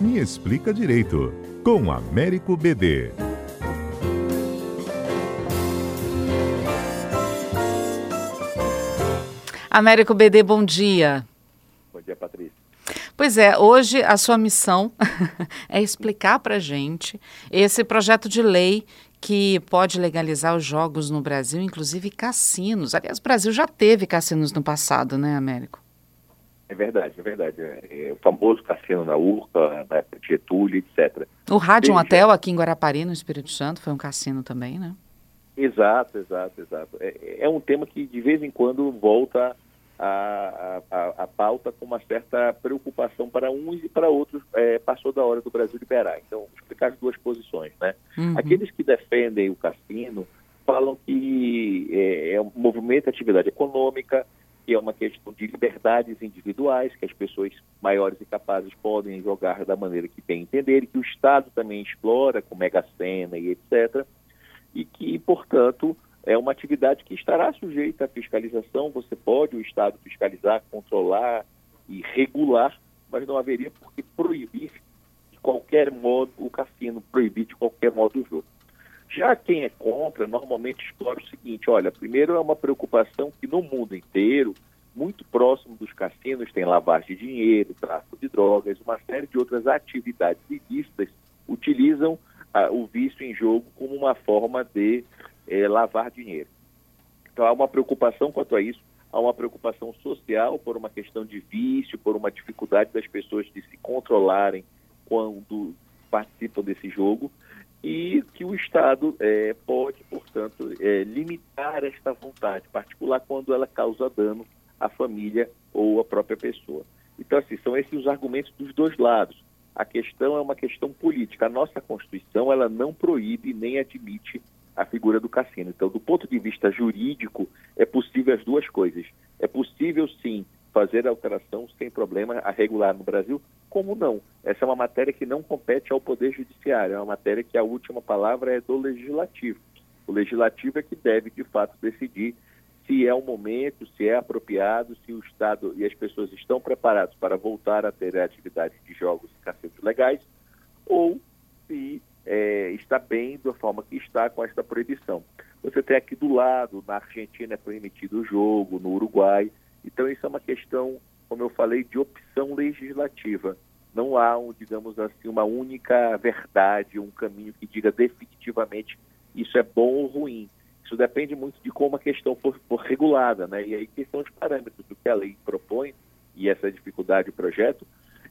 Me Explica Direito, com Américo BD. Américo BD, bom dia. Bom dia, Patrícia. Pois é, hoje a sua missão é explicar para gente esse projeto de lei que pode legalizar os jogos no Brasil, inclusive cassinos. Aliás, o Brasil já teve cassinos no passado, né, Américo? É verdade, é verdade. É, é o famoso cassino na Urca, na época de Getúlio, etc. O Rádio Hotel aqui em Guarapari, no Espírito Santo, foi um cassino também, né? Exato, exato, exato. É, é um tema que de vez em quando volta a, a, a, pauta com uma certa preocupação para uns e para outros. É, passou da hora do Brasil liberar. Então, vou explicar as duas posições. Né? Uhum. Aqueles que defendem o cassino falam que é, é um movimento de atividade econômica, que é uma questão de liberdades individuais, que as pessoas maiores e capazes podem jogar da maneira que bem entenderem, que o Estado também explora com mega-sena e etc., e que, portanto, é uma atividade que estará sujeita à fiscalização. Você pode, o Estado, fiscalizar, controlar e regular, mas não haveria por que proibir de qualquer modo o cassino, proibir de qualquer modo o jogo. Já quem é contra, normalmente explora o seguinte: olha, primeiro é uma preocupação que no mundo inteiro, muito próximo dos cassinos, tem lavagem de dinheiro, tráfico de drogas, uma série de outras atividades ilícitas utilizam ah, o vício em jogo como uma forma de é, lavar dinheiro. Então há uma preocupação quanto a isso, há uma preocupação social por uma questão de vício, por uma dificuldade das pessoas de se controlarem quando participam desse jogo e que o Estado é, pode, portanto, é, limitar esta vontade, particular quando ela causa dano à família ou à própria pessoa. Então, assim, são esses os argumentos dos dois lados. A questão é uma questão política. A nossa Constituição ela não proíbe nem admite a figura do cassino. Então, do ponto de vista jurídico, é possível as duas coisas. É possível, sim, fazer alteração sem problema a regular no Brasil, como não? Essa é uma matéria que não compete ao Poder Judiciário, é uma matéria que a última palavra é do Legislativo. O Legislativo é que deve, de fato, decidir se é o momento, se é apropriado, se o Estado e as pessoas estão preparados para voltar a ter atividades de jogos e cassinos legais, ou se é, está bem da forma que está com esta proibição. Você tem aqui do lado, na Argentina é permitido o jogo, no Uruguai. Então isso é uma questão, como eu falei, de opção legislativa. Não há, digamos assim, uma única verdade, um caminho que diga definitivamente isso é bom ou ruim. Isso depende muito de como a questão for, for regulada, né? E aí questão de parâmetros do que a lei propõe e essa dificuldade do projeto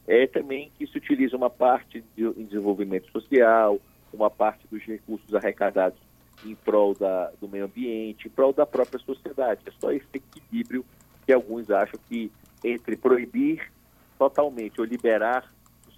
é também que se utiliza uma parte de, em desenvolvimento social, uma parte dos recursos arrecadados em prol da, do meio ambiente, em prol da própria sociedade. É só esse equilíbrio que alguns acham que entre proibir totalmente ou liberar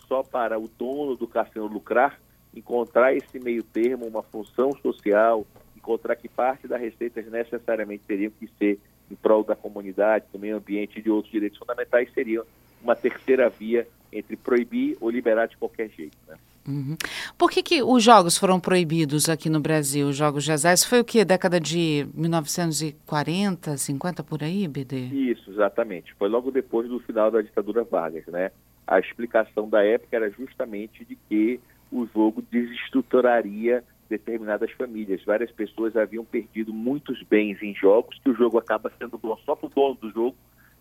só para o dono do cassino lucrar, encontrar esse meio termo, uma função social, encontrar que parte das receitas necessariamente teriam que ser em prol da comunidade, do meio ambiente e de outros direitos fundamentais, seria uma terceira via entre proibir ou liberar de qualquer jeito. Né? Uhum. Por que, que os jogos foram proibidos aqui no Brasil, os jogos de azar? Isso foi o que? Década de 1940, 50 por aí, BD? Isso, exatamente. Foi logo depois do final da ditadura Vargas, né? A explicação da época era justamente de que o jogo desestruturaria determinadas famílias. Várias pessoas haviam perdido muitos bens em jogos, que o jogo acaba sendo bom só para o dono do jogo,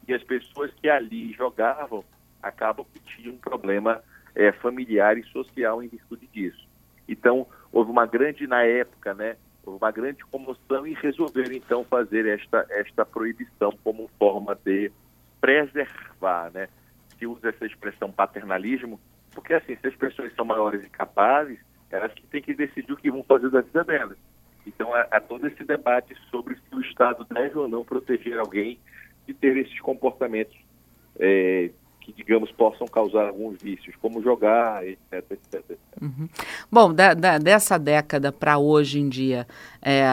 e as pessoas que ali jogavam acabam que tinham um problema é, familiar e social em virtude disso. Então, houve uma grande, na época, né, houve uma grande comoção e resolveram, então, fazer esta, esta proibição como forma de preservar, né? Se usa essa expressão paternalismo, porque, assim, se as pessoas são maiores e capazes, elas que têm que decidir o que vão fazer da vida delas. Então, há, há todo esse debate sobre se o Estado deve ou não proteger alguém de ter esses comportamentos é, que, digamos, possam causar alguns vícios, como jogar, etc, etc, etc. Uhum. Bom, da, da, dessa década para hoje em dia, é,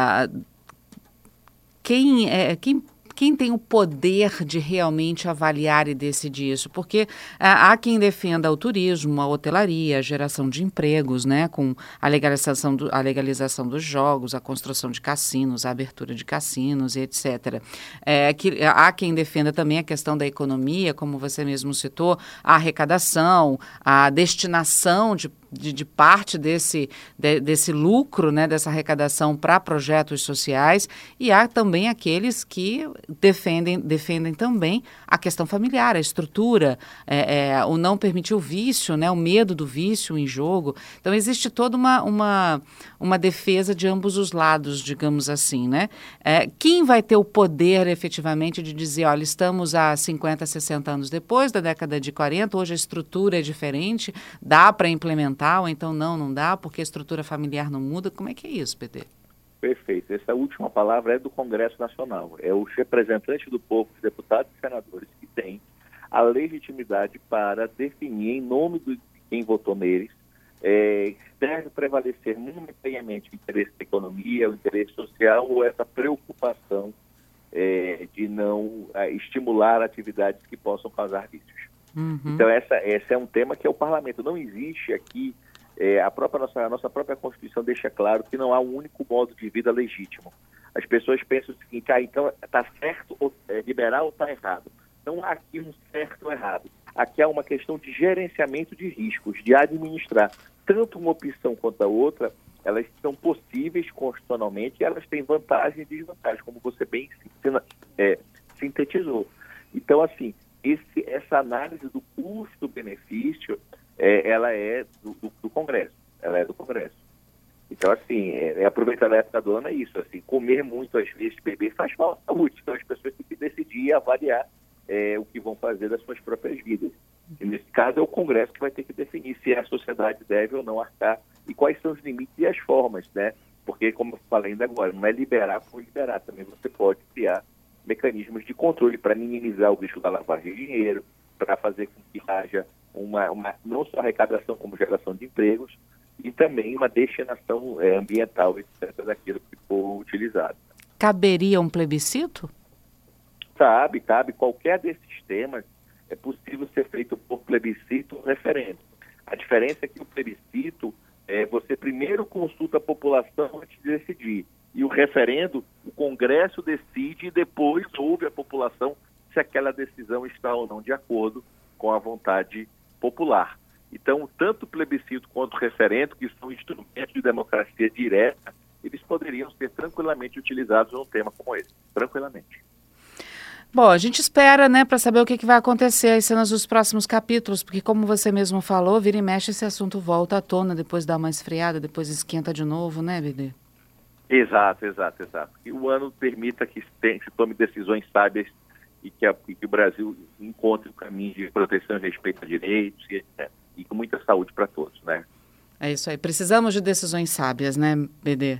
quem, é, quem quem tem o poder de realmente avaliar e decidir isso? Porque há quem defenda o turismo, a hotelaria, a geração de empregos, né, com a legalização, do, a legalização dos jogos, a construção de cassinos, a abertura de cassinos etc. É, que, há quem defenda também a questão da economia, como você mesmo citou, a arrecadação, a destinação de de, de parte desse, de, desse lucro, né, dessa arrecadação para projetos sociais, e há também aqueles que defendem, defendem também a questão familiar, a estrutura, é, é, o não permitir o vício, né, o medo do vício em jogo. Então, existe toda uma, uma, uma defesa de ambos os lados, digamos assim. Né? É, quem vai ter o poder efetivamente de dizer, olha, estamos há 50, 60 anos depois da década de 40, hoje a estrutura é diferente, dá para implementar ou então não, não dá, porque a estrutura familiar não muda. Como é que é isso, PT? Perfeito. Essa última palavra é do Congresso Nacional. É os representantes do povo, os deputados e senadores, que têm a legitimidade para definir, em nome de quem votou neles, é, deve prevalecer momentaneamente o interesse da economia, o interesse social ou essa preocupação é, de não é, estimular atividades que possam causar vícios. Uhum. Então, essa, esse é um tema que é o parlamento. Não existe aqui, é, a, própria nossa, a nossa própria Constituição deixa claro que não há um único modo de vida legítimo. As pessoas pensam o seguinte, ah, então está certo ou, é, liberal ou está errado. Não há aqui um certo ou errado. Aqui há uma questão de gerenciamento de riscos, de administrar. Tanto uma opção quanto a outra, elas são possíveis constitucionalmente e elas têm vantagens e desvantagens, como você bem é, sintetizou. Então, assim, esse, essa análise do custo-benefício, é, ela é do, do, do, Congresso, ela é do Congresso. Então, assim, é, é aproveitar a época do ano é isso, assim, comer muito às vezes, beber faz mal à saúde, então as pessoas têm que decidir e avaliar é, o que vão fazer das suas próprias vidas. E nesse caso é o Congresso que vai ter que definir se a sociedade deve ou não arcar e quais são os limites e as formas, né? Porque, como eu falei ainda agora, não é liberar por liberar, também você pode criar mecanismos de controle para minimizar o risco da lavagem de dinheiro, para fazer com que haja uma, uma, não só arrecadação como geração de empregos e também uma destinação é, ambiental, etc., daquilo que for utilizado. Caberia um plebiscito? Cabe, cabe. Qualquer desses temas é possível ser feito por plebiscito ou referendo. A diferença é que o plebiscito, é, você primeiro consulta a população antes de decidir e o referendo, o Congresso decide e depois ouve a população se aquela decisão está ou não de acordo com a vontade popular. Então, tanto o plebiscito quanto o referendo, que são instrumentos de democracia direta, eles poderiam ser tranquilamente utilizados num tema como esse, tranquilamente. Bom, a gente espera, né, para saber o que, que vai acontecer aí cenas dos próximos capítulos, porque como você mesmo falou, vira e mexe esse assunto volta à tona, depois dá uma esfriada, depois esquenta de novo, né, BD? Exato, exato, exato. Que o ano permita que se, tome decisões sábias e que, a, que, o Brasil encontre o caminho de proteção e respeito a direitos e, e com muita saúde para todos, né? É isso aí. Precisamos de decisões sábias, né, BD?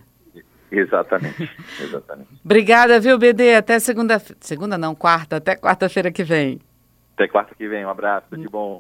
Exatamente, exatamente. Obrigada, viu, BD? Até segunda, segunda não, quarta, até quarta-feira que vem. Até quarta que vem. Um abraço, de bom.